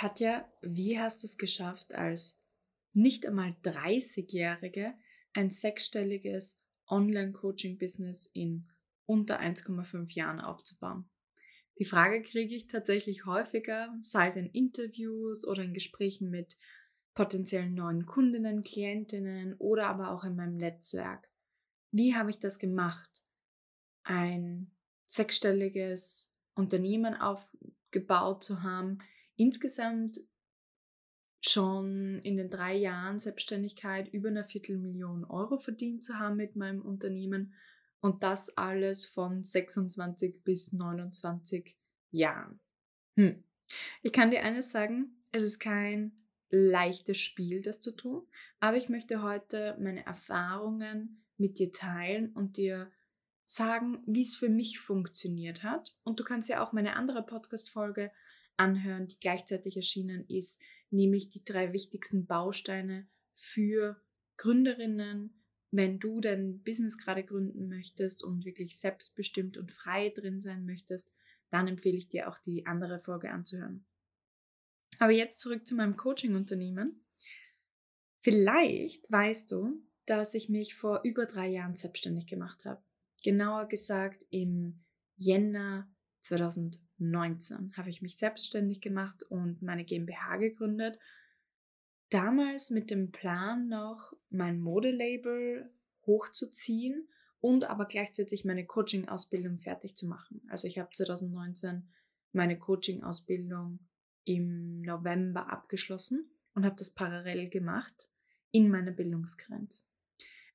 Katja, wie hast du es geschafft, als nicht einmal 30-Jährige ein sechsstelliges Online-Coaching-Business in unter 1,5 Jahren aufzubauen? Die Frage kriege ich tatsächlich häufiger, sei es in Interviews oder in Gesprächen mit potenziellen neuen Kundinnen, Klientinnen oder aber auch in meinem Netzwerk. Wie habe ich das gemacht? Ein sechsstelliges Unternehmen aufgebaut zu haben, insgesamt schon in den drei Jahren Selbstständigkeit über eine Viertelmillion Euro verdient zu haben mit meinem Unternehmen und das alles von 26 bis 29 Jahren. Hm. Ich kann dir eines sagen, es ist kein leichtes Spiel, das zu tun, aber ich möchte heute meine Erfahrungen mit dir teilen und dir sagen, wie es für mich funktioniert hat. Und du kannst ja auch meine andere Podcast-Folge anhören, die gleichzeitig erschienen ist, nämlich die drei wichtigsten Bausteine für Gründerinnen, wenn du dein Business gerade gründen möchtest und wirklich selbstbestimmt und frei drin sein möchtest, dann empfehle ich dir auch die andere Folge anzuhören. Aber jetzt zurück zu meinem Coaching-Unternehmen. Vielleicht weißt du, dass ich mich vor über drei Jahren selbstständig gemacht habe. Genauer gesagt im Jänner 2019 habe ich mich selbstständig gemacht und meine GmbH gegründet damals mit dem Plan noch mein Modelabel hochzuziehen und aber gleichzeitig meine Coaching-Ausbildung fertig zu machen. Also ich habe 2019 meine Coaching-Ausbildung im November abgeschlossen und habe das parallel gemacht in meiner Bildungsgrenze.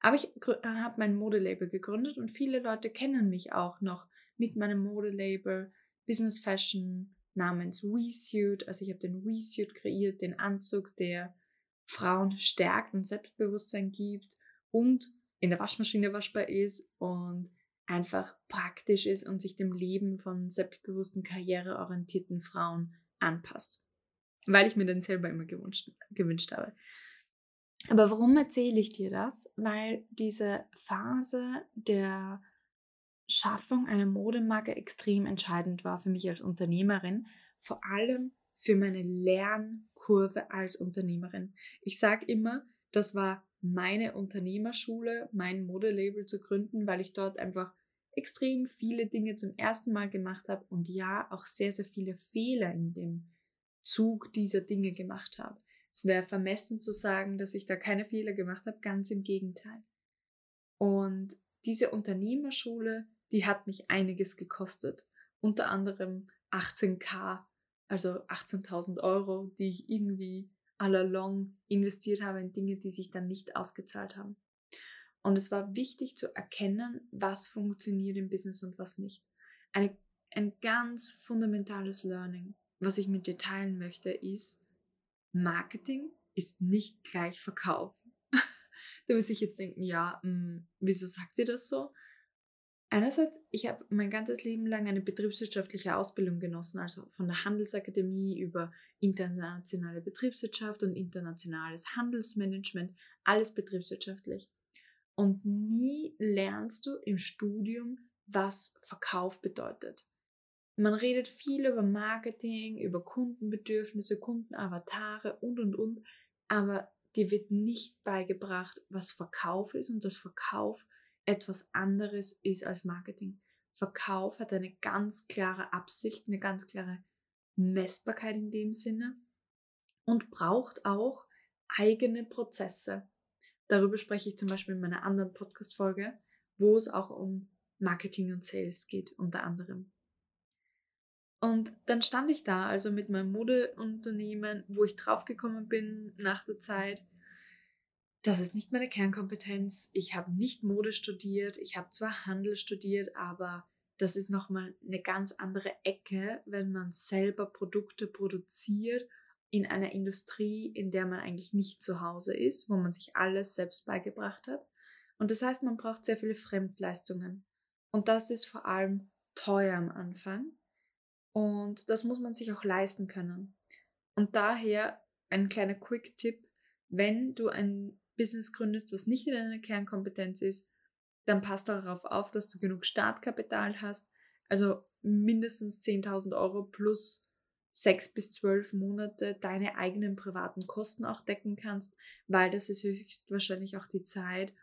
Aber ich habe mein Modelabel gegründet und viele Leute kennen mich auch noch mit meinem Modelabel Business Fashion namens WeSuit. Also ich habe den WeSuit kreiert, den Anzug, der Frauen stärkt und Selbstbewusstsein gibt und in der Waschmaschine waschbar ist und einfach praktisch ist und sich dem Leben von selbstbewussten, karriereorientierten Frauen anpasst. Weil ich mir den selber immer gewünscht, gewünscht habe. Aber warum erzähle ich dir das? Weil diese Phase der Schaffung einer Modemarke extrem entscheidend war für mich als Unternehmerin, vor allem für meine Lernkurve als Unternehmerin. Ich sage immer, das war meine Unternehmerschule, mein Modelabel zu gründen, weil ich dort einfach extrem viele Dinge zum ersten Mal gemacht habe und ja, auch sehr, sehr viele Fehler in dem Zug dieser Dinge gemacht habe. Es wäre vermessen zu sagen, dass ich da keine Fehler gemacht habe, ganz im Gegenteil. Und diese Unternehmerschule, die hat mich einiges gekostet. Unter anderem 18k also 18.000 Euro, die ich irgendwie all along investiert habe in Dinge, die sich dann nicht ausgezahlt haben. Und es war wichtig zu erkennen, was funktioniert im Business und was nicht. Eine, ein ganz fundamentales Learning, was ich mit dir teilen möchte, ist, Marketing ist nicht gleich Verkauf. du wirst dich jetzt denken, ja, mh, hm, wieso sagt sie das so? Einerseits, ich habe mein ganzes Leben lang eine betriebswirtschaftliche Ausbildung genossen, also von der Handelsakademie über internationale Betriebswirtschaft und internationales Handelsmanagement, alles betriebswirtschaftlich. Und nie lernst du im Studium, was Verkauf bedeutet. Man redet viel über Marketing, über Kundenbedürfnisse, Kundenavatare und, und, und, aber dir wird nicht beigebracht, was Verkauf ist und dass Verkauf etwas anderes ist als Marketing. Verkauf hat eine ganz klare Absicht, eine ganz klare Messbarkeit in dem Sinne und braucht auch eigene Prozesse. Darüber spreche ich zum Beispiel in meiner anderen Podcast-Folge, wo es auch um Marketing und Sales geht, unter anderem. Und dann stand ich da, also mit meinem Modeunternehmen, wo ich draufgekommen bin nach der Zeit, das ist nicht meine Kernkompetenz. Ich habe nicht Mode studiert, ich habe zwar Handel studiert, aber das ist nochmal eine ganz andere Ecke, wenn man selber Produkte produziert in einer Industrie, in der man eigentlich nicht zu Hause ist, wo man sich alles selbst beigebracht hat. Und das heißt, man braucht sehr viele Fremdleistungen. Und das ist vor allem teuer am Anfang. Und das muss man sich auch leisten können. Und daher ein kleiner Quick-Tipp, wenn du ein Business gründest, was nicht in deiner Kernkompetenz ist, dann passt darauf auf, dass du genug Startkapital hast, also mindestens 10.000 Euro plus sechs bis zwölf Monate deine eigenen privaten Kosten auch decken kannst, weil das ist höchstwahrscheinlich auch die Zeit,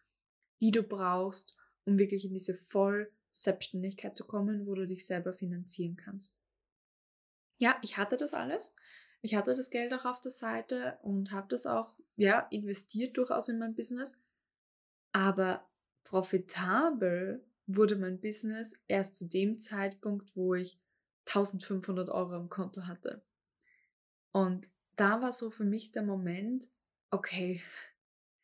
die du brauchst, um wirklich in diese Voll-Selbstständigkeit zu kommen, wo du dich selber finanzieren kannst. Ja, ich hatte das alles. Ich hatte das Geld auch auf der Seite und habe das auch ja, investiert durchaus in mein Business. Aber profitabel wurde mein Business erst zu dem Zeitpunkt, wo ich 1500 Euro im Konto hatte. Und da war so für mich der Moment, okay,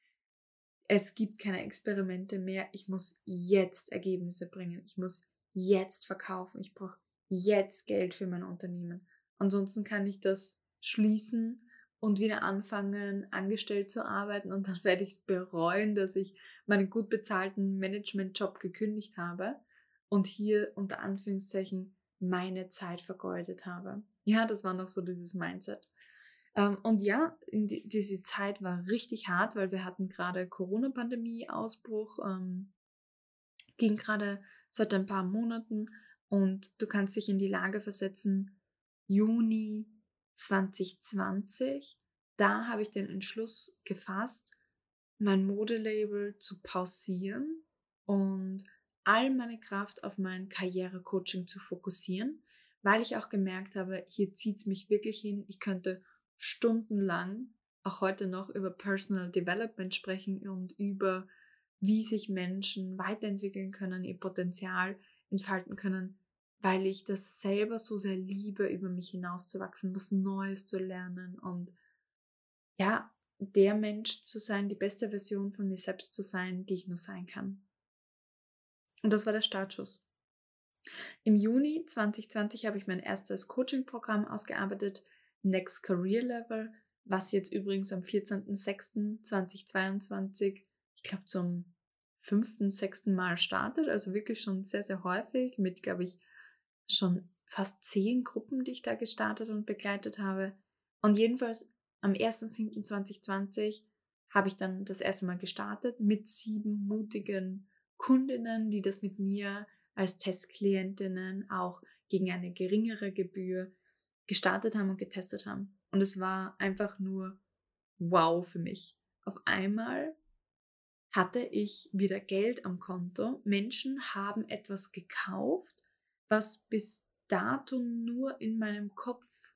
es gibt keine Experimente mehr, ich muss jetzt Ergebnisse bringen, ich muss jetzt verkaufen, ich brauche jetzt Geld für mein Unternehmen. Ansonsten kann ich das schließen und wieder anfangen, angestellt zu arbeiten und dann werde ich es bereuen, dass ich meinen gut bezahlten Managementjob gekündigt habe und hier unter Anführungszeichen meine Zeit vergeudet habe. Ja, das war noch so dieses Mindset. Ähm, und ja, die, diese Zeit war richtig hart, weil wir hatten gerade Corona-Pandemie-Ausbruch, ähm, ging gerade seit ein paar Monaten und du kannst dich in die Lage versetzen, Juni 2020, da habe ich den Entschluss gefasst, mein Modelabel zu pausieren und all meine Kraft auf mein Karrierecoaching zu fokussieren, weil ich auch gemerkt habe, hier zieht es mich wirklich hin. Ich könnte stundenlang auch heute noch über Personal Development sprechen und über wie sich Menschen weiterentwickeln können, ihr Potenzial entfalten können, weil ich das selber so sehr liebe, über mich hinauszuwachsen, was Neues zu lernen und ja, der Mensch zu sein, die beste Version von mir selbst zu sein, die ich nur sein kann. Und das war der Startschuss. Im Juni 2020 habe ich mein erstes Coaching-Programm ausgearbeitet, Next Career Level, was jetzt übrigens am 14.06.2022, ich glaube zum fünften, sechsten Mal startet, also wirklich schon sehr, sehr häufig mit, glaube ich, schon fast zehn Gruppen, die ich da gestartet und begleitet habe. Und jedenfalls am 1.07.2020 habe ich dann das erste Mal gestartet mit sieben mutigen Kundinnen, die das mit mir als Testklientinnen auch gegen eine geringere Gebühr gestartet haben und getestet haben. Und es war einfach nur wow für mich. Auf einmal hatte ich wieder Geld am Konto. Menschen haben etwas gekauft, was bis dato nur in meinem Kopf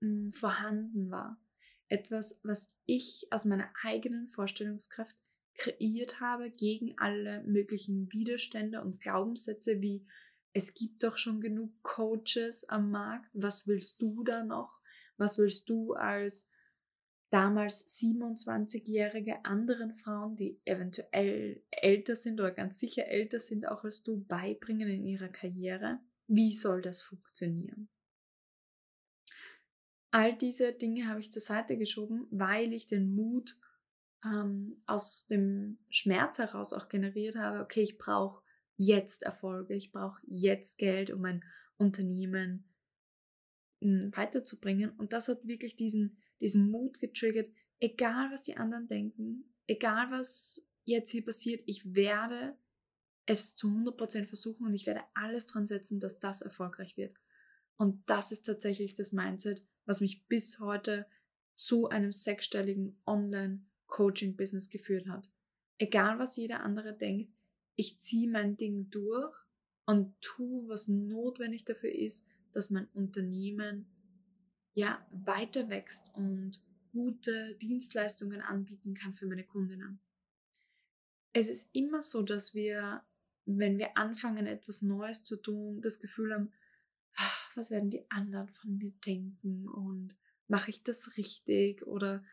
mh, hm, vorhanden war. Etwas, was ich aus meiner eigenen Vorstellungskraft kreiert habe gegen alle möglichen Widerstände und Glaubenssätze wie es gibt doch schon genug Coaches am Markt, was willst du da noch? Was willst du als damals 27-jährige anderen Frauen, die eventuell älter sind oder ganz sicher älter sind auch als du, beibringen in ihrer Karriere? Wie soll das funktionieren? All diese Dinge habe ich zur Seite geschoben, weil ich den Mut ähm, aus dem Schmerz heraus auch generiert habe, okay, ich brauche jetzt Erfolge, ich brauche jetzt Geld, um mein Unternehmen hm, weiterzubringen. Und das hat wirklich diesen, diesen Mut getriggert, egal was die anderen denken, egal was jetzt hier passiert, ich werde es zu 100% versuchen und ich werde alles dran setzen, dass das erfolgreich wird. Und das ist tatsächlich das Mindset, was mich bis heute zu einem sechsstelligen Online- Coaching-Business geführt hat. Egal, was jeder andere denkt, ich ziehe mein Ding durch und tue, was notwendig dafür ist, dass mein Unternehmen ja weiter wächst und gute Dienstleistungen anbieten kann für meine Kundinnen. Es ist immer so, dass wir, wenn wir anfangen, etwas Neues zu tun, das Gefühl haben, ach, was werden die anderen von mir denken und mache ich das richtig oder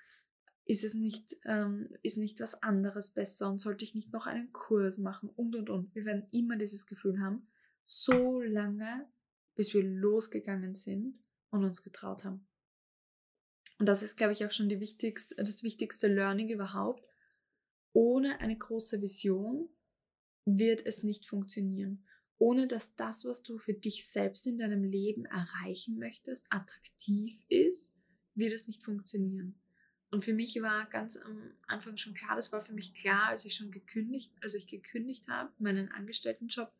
ist es nicht, ähm, ist nicht was anderes besser und sollte ich nicht noch einen Kurs machen und und und. Wir werden immer dieses Gefühl haben, so lange, bis wir losgegangen sind und uns getraut haben. Und das ist, glaube ich, auch schon wichtigste, das wichtigste Learning überhaupt. Ohne eine große Vision wird es nicht funktionieren. Ohne dass das, was du für dich selbst in deinem Leben erreichen möchtest, attraktiv ist, wird es nicht funktionieren. Und für mich war ganz am Anfang schon klar, das war für mich klar, als ich schon gekündigt, als ich gekündigt habe, meinen Angestelltenjob,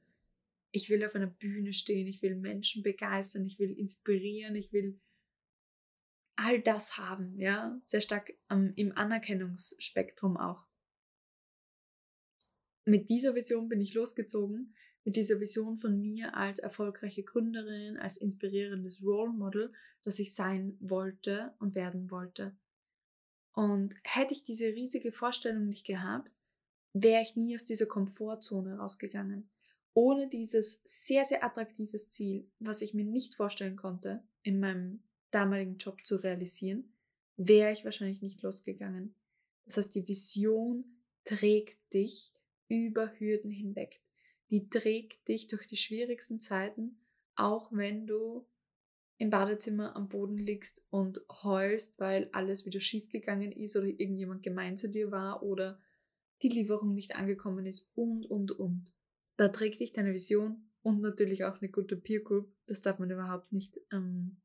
ich will auf einer Bühne stehen, ich will Menschen begeistern, ich will inspirieren, ich will all das haben, ja, sehr stark ähm, im Anerkennungsspektrum auch. Mit dieser Vision bin ich losgezogen, mit dieser Vision von mir als erfolgreiche Gründerin, als inspirierendes Role Model, das ich sein wollte und werden wollte. Und hätte ich diese riesige Vorstellung nicht gehabt, wäre ich nie aus dieser Komfortzone rausgegangen. Ohne dieses sehr, sehr attraktives Ziel, was ich mir nicht vorstellen konnte, in meinem damaligen Job zu realisieren, wäre ich wahrscheinlich nicht losgegangen. Das heißt, die Vision trägt dich über Hürden hinweg. Die trägt dich durch die schwierigsten Zeiten, auch wenn du im Badezimmer am Boden liegst und heulst, weil alles wieder schiefgegangen ist oder irgendjemand gemein zu dir war oder die Lieferung nicht angekommen ist und, und, und. Da trägt dich deine Vision und natürlich auch eine gute Peer Group. Das darf man überhaupt nicht ähm,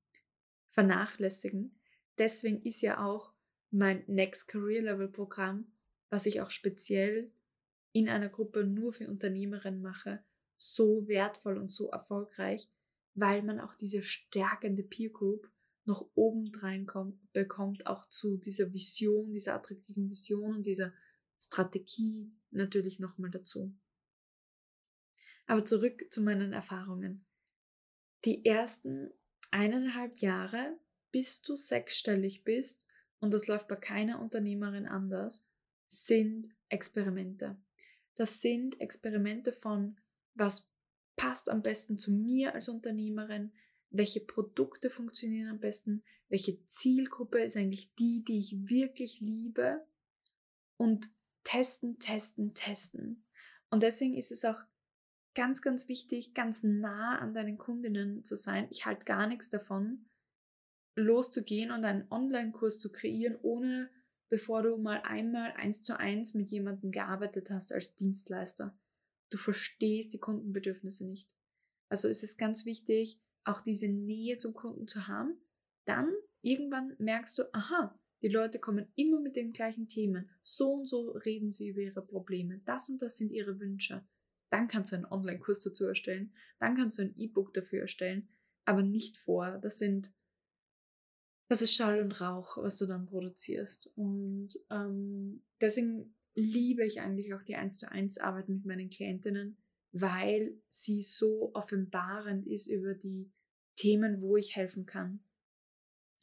vernachlässigen. Deswegen ist ja auch mein Next Career Level Programm, was ich auch speziell in einer Gruppe nur für Unternehmerinnen mache, so wertvoll und so erfolgreich, weil man auch diese stärkende Peer Group noch obendrein kommt, bekommt, auch zu dieser Vision, dieser attraktiven Vision und dieser Strategie natürlich nochmal dazu. Aber zurück zu meinen Erfahrungen. Die ersten eineinhalb Jahre, bis du sechsstellig bist, und das läuft bei keiner Unternehmerin anders, sind Experimente. Das sind Experimente von, was passt am besten zu mir als Unternehmerin, welche Produkte funktionieren am besten, welche Zielgruppe ist eigentlich die, die ich wirklich liebe und testen, testen, testen. Und deswegen ist es auch ganz, ganz wichtig, ganz nah an deinen Kundinnen zu sein. Ich halte gar nichts davon, loszugehen und einen Online-Kurs zu kreieren, ohne bevor du mal einmal eins zu eins mit jemandem gearbeitet hast als Dienstleister. Du verstehst die Kundenbedürfnisse nicht. Also ist es ganz wichtig, auch diese Nähe zum Kunden zu haben. Dann irgendwann merkst du, aha, die Leute kommen immer mit den gleichen Themen. So und so reden sie über ihre Probleme. Das und das sind ihre Wünsche. Dann kannst du einen Online-Kurs dazu erstellen. Dann kannst du ein E-Book dafür erstellen. Aber nicht vor. Das sind, das ist Schall und Rauch, was du dann produzierst. Und ähm, deswegen liebe ich eigentlich auch die 1 zu 1 Arbeit mit meinen Klientinnen, weil sie so offenbarend ist über die Themen, wo ich helfen kann.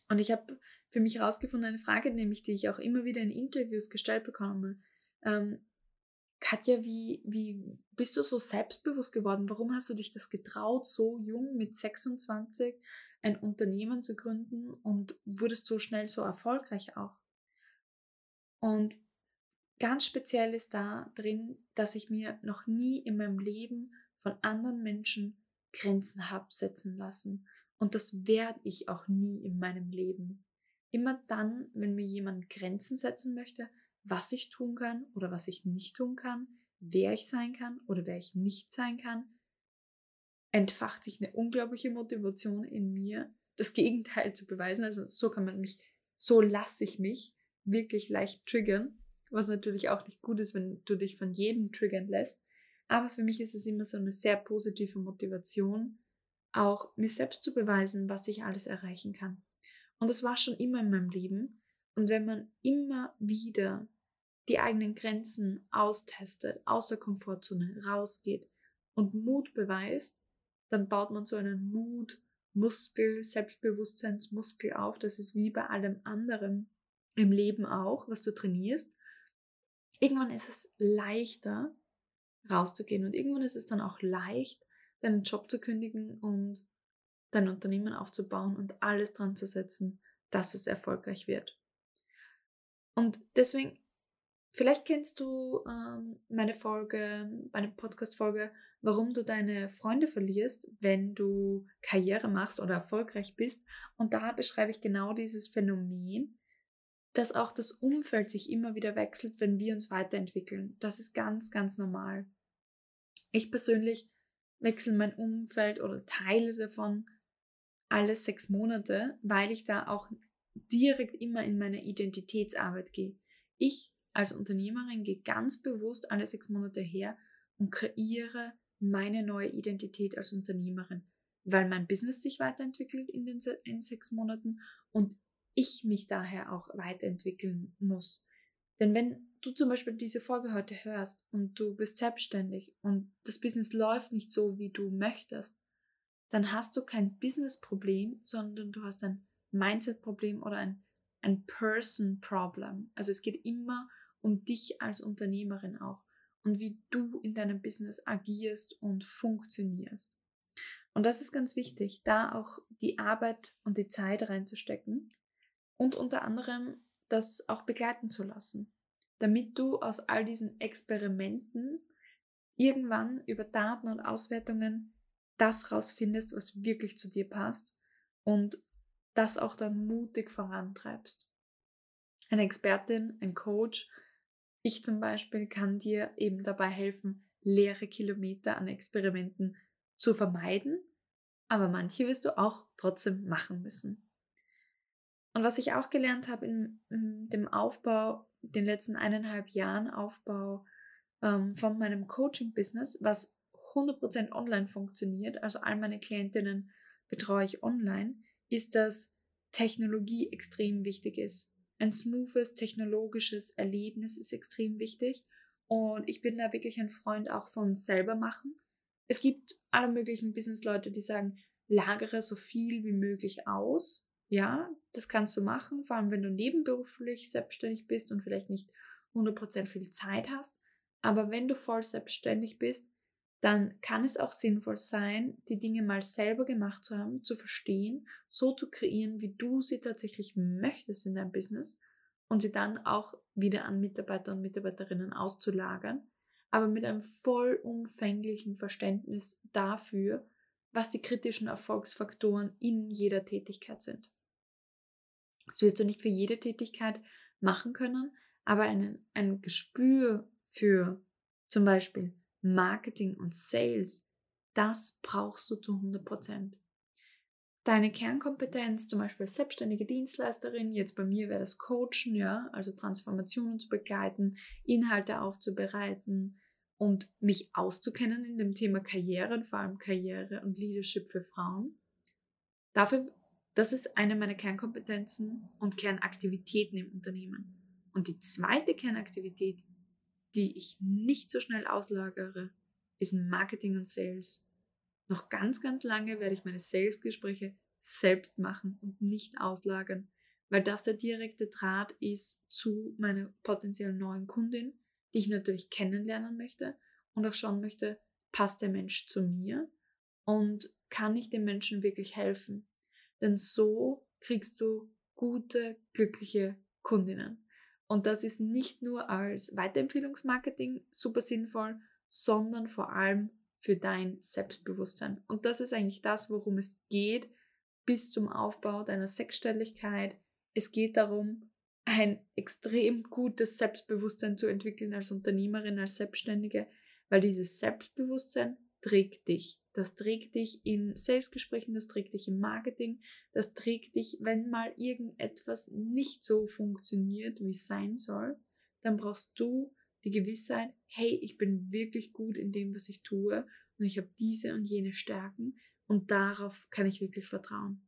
Und ich habe für mich herausgefunden, eine Frage, nämlich die ich auch immer wieder in Interviews gestellt bekomme. Ähm, Katja, wie, wie bist du so selbstbewusst geworden? Warum hast du dich das getraut, so jung mit 26 ein Unternehmen zu gründen und wurdest so schnell so erfolgreich auch? Und ganz speziell ist da drin, dass ich mir noch nie in meinem Leben von anderen Menschen Grenzen habe setzen lassen. Und das werde ich auch nie in meinem Leben. Immer dann, wenn mir jemand Grenzen setzen möchte, was ich tun kann oder was ich nicht tun kann, wer ich sein kann oder wer ich nicht sein kann, entfacht sich eine unglaubliche Motivation in mir, das Gegenteil zu beweisen. Also so kann man mich, so lasse ich mich wirklich leicht triggern, was natürlich auch nicht gut ist, wenn du dich von jedem triggern lässt. Aber für mich ist es immer so eine sehr positive Motivation, auch mir selbst zu beweisen, was ich alles erreichen kann. Und das war schon immer in meinem Leben. Und wenn man immer wieder die eigenen Grenzen austestet, aus der Komfortzone rausgeht und Mut beweist, dann baut man so einen Mutmuskel, Selbstbewusstseinsmuskel auf. Das ist wie bei allem anderen im Leben auch, was du trainierst. Irgendwann ist es leichter rauszugehen und irgendwann ist es dann auch leicht, deinen Job zu kündigen und dein Unternehmen aufzubauen und alles dran zu setzen, dass es erfolgreich wird. Und deswegen, vielleicht kennst du ähm, meine Folge, meine Podcast-Folge, warum du deine Freunde verlierst, wenn du Karriere machst oder erfolgreich bist. Und da beschreibe ich genau dieses Phänomen, dass auch das Umfeld sich immer wieder wechselt, wenn wir uns weiterentwickeln. Das ist ganz, ganz normal. Ich persönlich wechsle mein Umfeld oder Teile davon alle sechs Monate, weil ich da auch direkt immer in meine Identitätsarbeit gehe. Ich als Unternehmerin gehe ganz bewusst alle sechs Monate her und kreiere meine neue Identität als Unternehmerin, weil mein Business sich weiterentwickelt in den in sechs Monaten und ich mich daher auch weiterentwickeln muss. Denn wenn du zum Beispiel diese Folge heute hörst und du bist selbstständig und das Business läuft nicht so, wie du möchtest, dann hast du kein Business-Problem, sondern du hast ein Mindset-Problem oder ein, ein Person-Problem. Also es geht immer um dich als Unternehmerin auch und wie du in deinem Business agierst und funktionierst. Und das ist ganz wichtig, da auch die Arbeit und die Zeit reinzustecken und unter anderem das auch begleiten zu lassen, damit du aus all diesen Experimenten irgendwann über Daten und Auswertungen das rausfindest, was wirklich zu dir passt und das auch dann mutig vorantreibst. Eine Expertin, ein Coach, ich zum Beispiel kann dir eben dabei helfen, leere Kilometer an Experimenten zu vermeiden, aber manche wirst du auch trotzdem machen müssen. Und was ich auch gelernt habe in, in dem Aufbau, den letzten eineinhalb Jahren Aufbau ähm, von meinem Coaching-Business, was 100% online funktioniert, also all meine Klientinnen betreue ich online, ist, dass Technologie extrem wichtig ist. Ein smoothes technologisches Erlebnis ist extrem wichtig und ich bin da wirklich ein Freund auch von selber machen. Es gibt alle möglichen Businessleute, die sagen, lagere so viel wie möglich aus. Ja, das kannst du machen, vor allem wenn du nebenberuflich selbstständig bist und vielleicht nicht 100% viel Zeit hast. Aber wenn du voll selbstständig bist, dann kann es auch sinnvoll sein, die Dinge mal selber gemacht zu haben, zu verstehen, so zu kreieren, wie du sie tatsächlich möchtest in deinem Business und sie dann auch wieder an Mitarbeiter und Mitarbeiterinnen auszulagern, aber mit einem vollumfänglichen Verständnis dafür, was die kritischen Erfolgsfaktoren in jeder Tätigkeit sind. Das wirst du nicht für jede Tätigkeit machen können, aber einen, ein Gespür für zum Beispiel Marketing und Sales, das brauchst du zu 100 Prozent. Deine Kernkompetenz, zum Beispiel als selbstständige Dienstleisterin, jetzt bei mir wäre das Coachen, ja, also Transformationen zu begleiten, Inhalte aufzubereiten und mich auszukennen in dem Thema Karriere vor allem Karriere und Leadership für Frauen. Dafür, das ist eine meiner Kernkompetenzen und Kernaktivitäten im Unternehmen. Und die zweite Kernaktivität die ich nicht so schnell auslagere, ist Marketing und Sales. Noch ganz, ganz lange werde ich meine Sales-Gespräche selbst machen und nicht auslagern, weil das der direkte Draht ist zu meiner potenziellen neuen Kundin, die ich natürlich kennenlernen möchte und auch schauen möchte, passt der Mensch zu mir und kann ich dem Menschen wirklich helfen? Denn so kriegst du gute, glückliche Kundinnen. Und das ist nicht nur als Weiterempfehlungsmarketing super sinnvoll, sondern vor allem für dein Selbstbewusstsein. Und das ist eigentlich das, worum es geht bis zum Aufbau deiner Sechsstelligkeit. Es geht darum, ein extrem gutes Selbstbewusstsein zu entwickeln als Unternehmerin, als Selbstständige, weil dieses Selbstbewusstsein trägt dich. Das trägt dich in Salesgesprächen, das trägt dich im Marketing, das trägt dich, wenn mal irgendetwas nicht so funktioniert, wie es sein soll, dann brauchst du die Gewissheit, hey, ich bin wirklich gut in dem, was ich tue und ich habe diese und jene Stärken und darauf kann ich wirklich vertrauen.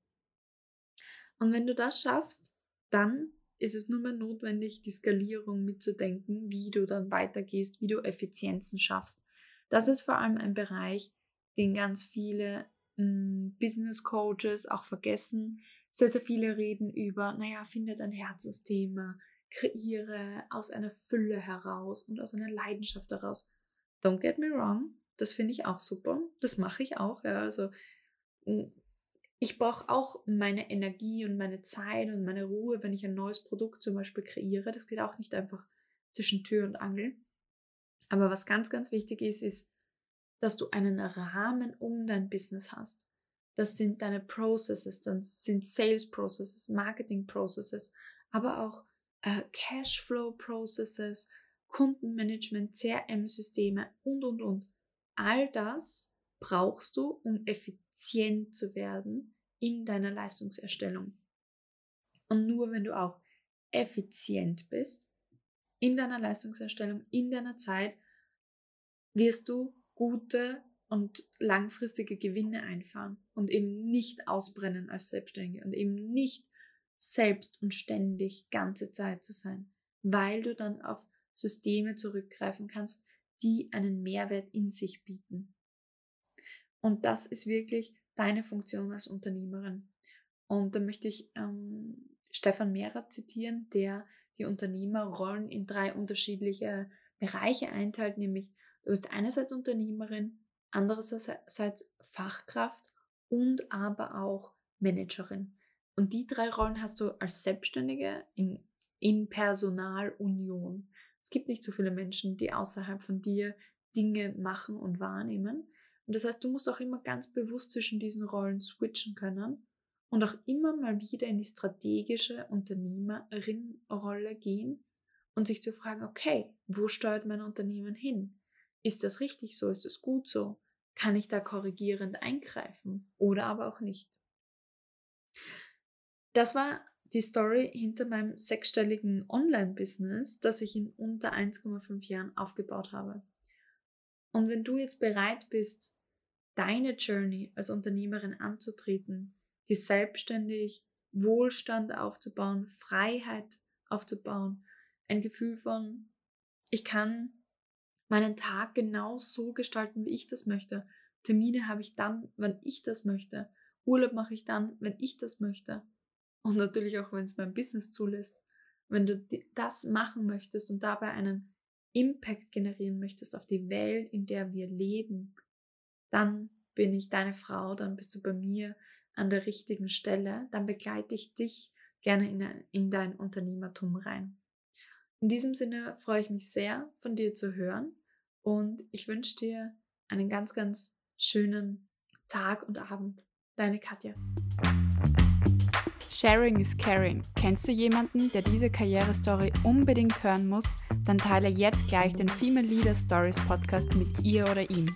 Und wenn du das schaffst, dann ist es nur mehr notwendig, die Skalierung mitzudenken, wie du dann weitergehst, wie du Effizienzen schaffst. Das ist vor allem ein Bereich, den ganz viele hm, Business Coaches auch vergessen. Sehr, sehr viele reden über, naja, finde dein Herzensthema, kreiere aus einer Fülle heraus und aus einer Leidenschaft heraus. Don't get me wrong, das finde ich auch super. Das mache ich auch. Ja. Also hm, ich brauche auch meine Energie und meine Zeit und meine Ruhe, wenn ich ein neues Produkt zum Beispiel kreiere. Das geht auch nicht einfach zwischen Tür und Angel. Aber was ganz, ganz wichtig ist, ist, dass du einen Rahmen um dein Business hast. Das sind deine Processes, das sind Sales Processes, Marketing Processes, aber auch äh, Cashflow Processes, Kundenmanagement, CRM-Systeme und, und, und. All das brauchst du, um effizient zu werden in deiner Leistungserstellung. Und nur wenn du auch effizient bist in deiner Leistungserstellung, in deiner Zeit, wirst du gute und langfristige Gewinne einfahren und eben nicht ausbrennen als Selbstständige und eben nicht selbst und ständig ganze Zeit zu sein, weil du dann auf Systeme zurückgreifen kannst, die einen Mehrwert in sich bieten. Und das ist wirklich deine Funktion als Unternehmerin. Und da möchte ich ähm, Stefan Mehrer zitieren, der die Unternehmerrollen in drei unterschiedliche Bereiche einteilt, nämlich du bist einerseits Unternehmerin, andererseits Fachkraft und aber auch Managerin. Und die drei Rollen hast du als Selbstständige in, in Personalunion. Es gibt nicht so viele Menschen, die außerhalb von dir Dinge machen und wahrnehmen. Und das heißt, du musst auch immer ganz bewusst zwischen diesen Rollen switchen können und auch immer mal wieder in die strategische Unternehmerin-Rolle gehen und sich zu fragen, okay, wo steuert mein Unternehmen hin? Ist das richtig so? Ist das gut so? Kann ich da korrigierend eingreifen oder aber auch nicht? Das war die Story hinter meinem sechsstelligen Online-Business, das ich in unter 1,5 Jahren aufgebaut habe. Und wenn du jetzt bereit bist, deine Journey als Unternehmerin anzutreten, die selbstständig Wohlstand aufzubauen, Freiheit aufzubauen, ein Gefühl von, ich kann meinen Tag genau so gestalten, wie ich das möchte. Termine habe ich dann, wenn ich das möchte. Urlaub mache ich dann, wenn ich das möchte und natürlich auch, wenn es mein Business zulässt, wenn du das machen möchtest und dabei einen Impact generieren möchtest auf die Welt, in der wir leben, dann bin ich deine Frau, dann bist du bei mir an der richtigen Stelle, dann begleite ich dich gerne in, in dein Unternehmertum rein. In diesem Sinne freue ich mich sehr, von dir zu hören und ich wünsche dir einen ganz, ganz schönen Tag und Abend. Deine Katja. Sharing is Caring. Kennst du jemanden, der diese Karrierestory unbedingt hören muss? Dann teile jetzt gleich den Female Leader Stories Podcast mit ihr oder ihm.